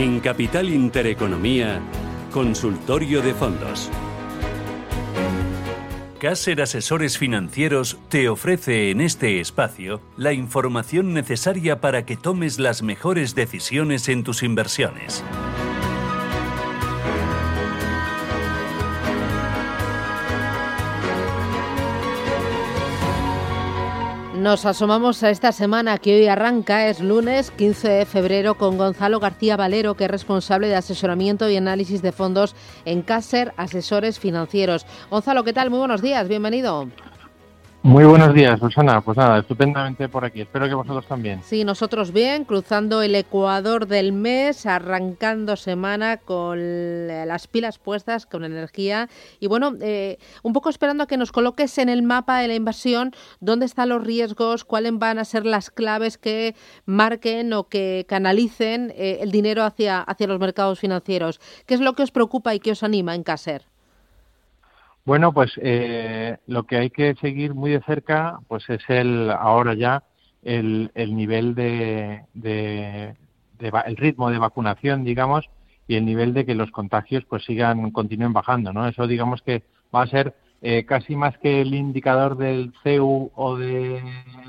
En Capital Intereconomía, Consultorio de Fondos. Caser Asesores Financieros te ofrece en este espacio la información necesaria para que tomes las mejores decisiones en tus inversiones. Nos asomamos a esta semana que hoy arranca, es lunes 15 de febrero, con Gonzalo García Valero, que es responsable de asesoramiento y análisis de fondos en Caser Asesores Financieros. Gonzalo, ¿qué tal? Muy buenos días, bienvenido. Muy buenos días, Susana. Pues nada, estupendamente por aquí. Espero que vosotros también. Sí, nosotros bien, cruzando el ecuador del mes, arrancando semana con las pilas puestas, con energía. Y bueno, eh, un poco esperando a que nos coloques en el mapa de la inversión dónde están los riesgos, cuáles van a ser las claves que marquen o que canalicen eh, el dinero hacia, hacia los mercados financieros. ¿Qué es lo que os preocupa y qué os anima en Caser? Bueno, pues eh, lo que hay que seguir muy de cerca, pues es el ahora ya el, el nivel de, de, el ritmo de vacunación, digamos, y el nivel de que los contagios pues sigan continúen bajando, ¿no? Eso digamos que va a ser eh, casi más que el indicador del CEU o de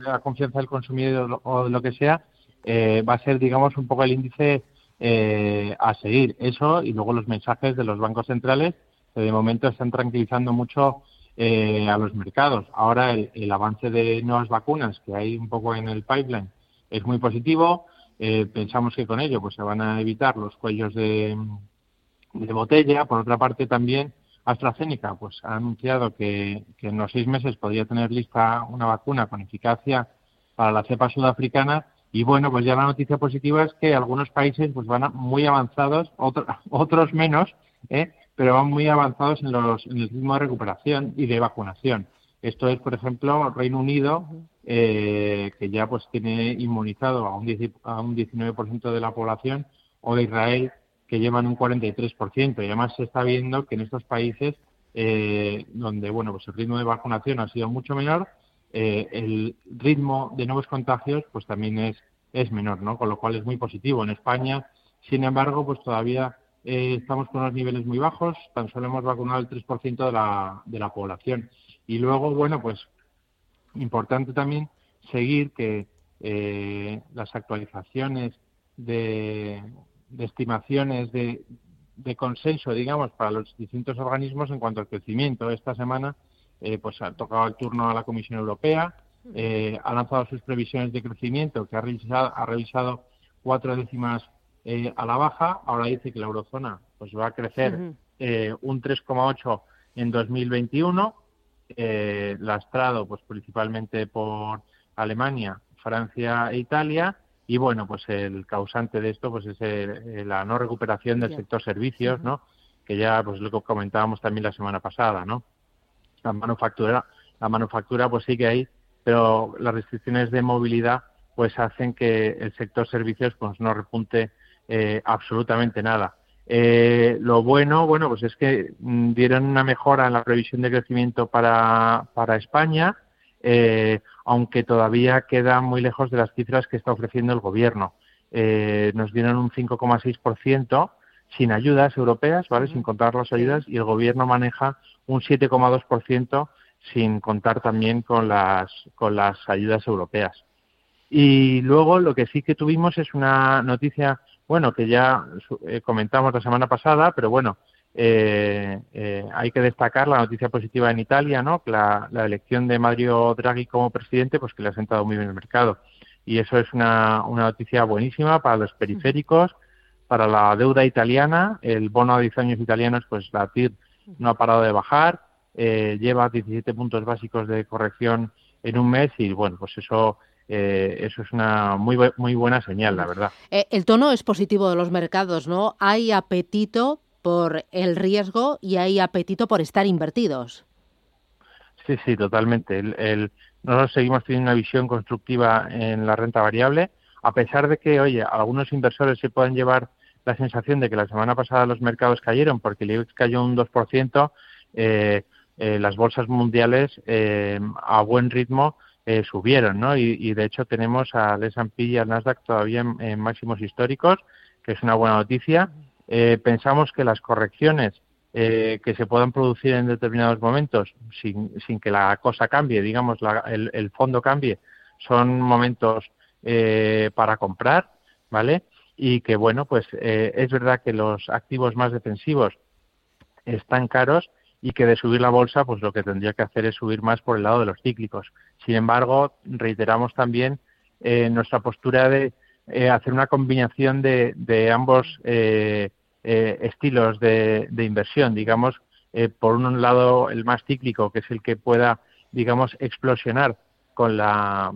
la confianza del consumidor o de lo que sea, eh, va a ser digamos un poco el índice eh, a seguir. Eso y luego los mensajes de los bancos centrales de momento están tranquilizando mucho eh, a los mercados. Ahora el, avance de nuevas vacunas que hay un poco en el pipeline es muy positivo. Eh, pensamos que con ello pues se van a evitar los cuellos de, botella. Por otra parte también AstraZeneca pues ha anunciado que, en los seis meses podría tener lista una vacuna con eficacia para la cepa sudafricana y bueno, pues ya la noticia positiva es que algunos países pues van muy avanzados, otros menos, ¿eh? Pero van muy avanzados en, los, en el ritmo de recuperación y de vacunación. Esto es, por ejemplo, Reino Unido, eh, que ya pues tiene inmunizado a un, a un 19% de la población, o de Israel, que llevan un 43%. Y además se está viendo que en estos países, eh, donde bueno pues el ritmo de vacunación ha sido mucho menor, eh, el ritmo de nuevos contagios pues también es, es menor, ¿no? Con lo cual es muy positivo. En España, sin embargo, pues todavía eh, estamos con unos niveles muy bajos, tan solo hemos vacunado el 3% de la, de la población. Y luego, bueno, pues importante también seguir que eh, las actualizaciones de, estimaciones de, consenso, digamos, para los distintos organismos en cuanto al crecimiento. Esta semana, eh, pues ha tocado el turno a la Comisión Europea, ha lanzado sus previsiones de crecimiento, que ha revisado, ha revisado cuatro décimas eh, a la baja. Ahora dice que la eurozona pues va a crecer eh, un 3,8 en 2021, eh, lastrado pues principalmente por Alemania, Francia e Italia. Y bueno, pues el causante de esto pues es la no recuperación del sector servicios, ¿no? Que ya pues lo que comentábamos también la semana pasada, ¿no? La manufactura, la manufactura pues que hay, pero las restricciones de movilidad pues hacen que el sector servicios pues no repunte eh, absolutamente nada. Eh, lo bueno, bueno, pues es que mm, dieron una mejora en la previsión de crecimiento para, para España, eh, aunque todavía queda muy lejos de las cifras que está ofreciendo el gobierno. nos dieron un 5,6% sin ayudas europeas, ¿vale? Sin contar las ayudas y el gobierno maneja un 7,2% sin contar también con las con las ayudas europeas. Y luego lo que sí que tuvimos es una noticia bueno, que ya eh, comentamos la semana pasada, pero bueno, eh, eh, hay que destacar la noticia positiva en Italia, ¿no? La, la, elección de Mario Draghi como presidente, pues que le ha sentado muy bien el mercado. Y eso es una, una noticia buenísima para los periféricos, para la deuda italiana. El bono a 10 años italianos, pues la TIR no ha parado de bajar, lleva 17 puntos básicos de corrección en un mes y bueno, pues eso eh, eso es una muy, muy buena señal, la verdad. Eh, el tono es positivo de los mercados, ¿no? Hay apetito por el riesgo y hay apetito por estar invertidos. Sí, sí, totalmente. El, nosotros seguimos teniendo una visión constructiva en la renta variable, a pesar de que, oye, algunos inversores se pueden llevar la sensación de que la semana pasada los mercados cayeron porque el IBEX cayó un 2%, eh, eh, las bolsas mundiales a buen ritmo eh, subieron, ¿no? Y, de hecho tenemos al S&P y al Nasdaq todavía en, máximos históricos. que es una buena noticia. Eh, pensamos que las correcciones eh, que se puedan producir en determinados momentos sin, sin que la cosa cambie, digamos, el, el, fondo cambie, son momentos para comprar, ¿vale? Y que, bueno, pues es verdad que los activos más defensivos están caros y que de subir la bolsa, pues lo que tendría que hacer es subir más por el lado de los cíclicos. Sin embargo, reiteramos también eh, nuestra postura de eh, hacer una combinación de, de ambos eh, estilos de, inversión, digamos, por un lado el más cíclico, que es el que pueda, digamos, explosionar con la,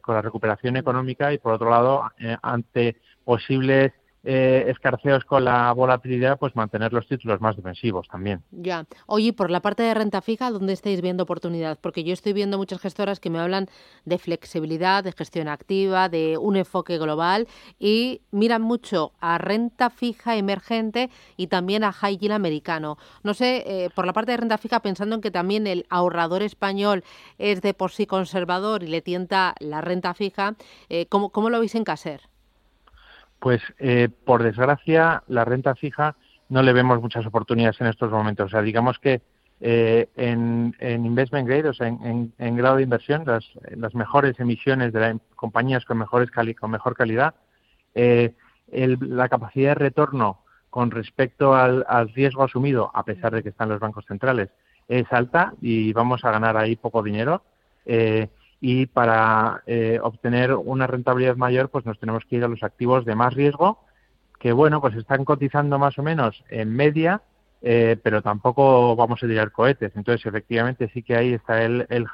con la recuperación económica y por otro lado, ante posibles eh, escarceos con la volatilidad, pues mantener los títulos más defensivos también. Ya. Oye, por la parte de renta fija, ¿dónde estáis viendo oportunidad? Porque yo estoy viendo muchas gestoras que me hablan de flexibilidad, de gestión activa, de un enfoque global y miran mucho a renta fija emergente y también a high yield americano. No sé, eh, por la parte de renta fija, pensando en que también el ahorrador español es de por sí conservador y le tienta la renta fija, eh, ¿cómo, ¿cómo lo veis en Caser? Pues eh, por desgracia la renta fija no le vemos muchas oportunidades en estos momentos. O sea, digamos que eh, en, investment grade, o sea, en, grado de inversión, las, las, mejores emisiones de las compañías con mejores con mejor calidad, eh, la capacidad de retorno con respecto al, riesgo asumido, a pesar de que están los bancos centrales, es alta y vamos a ganar ahí poco dinero y para eh, obtener una rentabilidad mayor pues nos tenemos que ir a los activos de más riesgo que bueno pues están cotizando más o menos en media eh, pero tampoco vamos a tirar cohetes. Entonces efectivamente sí que ahí está el, el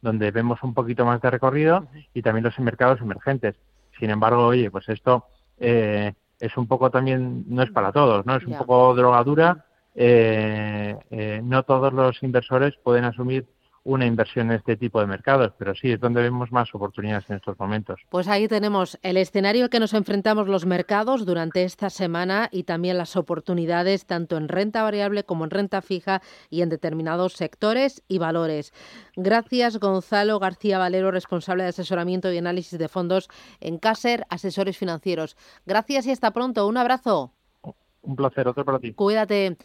donde vemos un poquito más de recorrido y también los mercados emergentes. Sin embargo oye pues esto eh, es un poco también no es para todos no es un poco drogadura. No todos los inversores pueden asumir una inversión en este tipo de mercados, pero sí es donde vemos más oportunidades en estos momentos. Pues ahí tenemos el escenario al que nos enfrentamos los mercados durante esta semana y también las oportunidades tanto en renta variable como en renta fija y en determinados sectores y valores. Gracias Gonzalo García Valero, responsable de asesoramiento y análisis de fondos en Caser Asesores Financieros. Gracias y hasta pronto. Un abrazo. Un placer, otro para ti. Cuídate.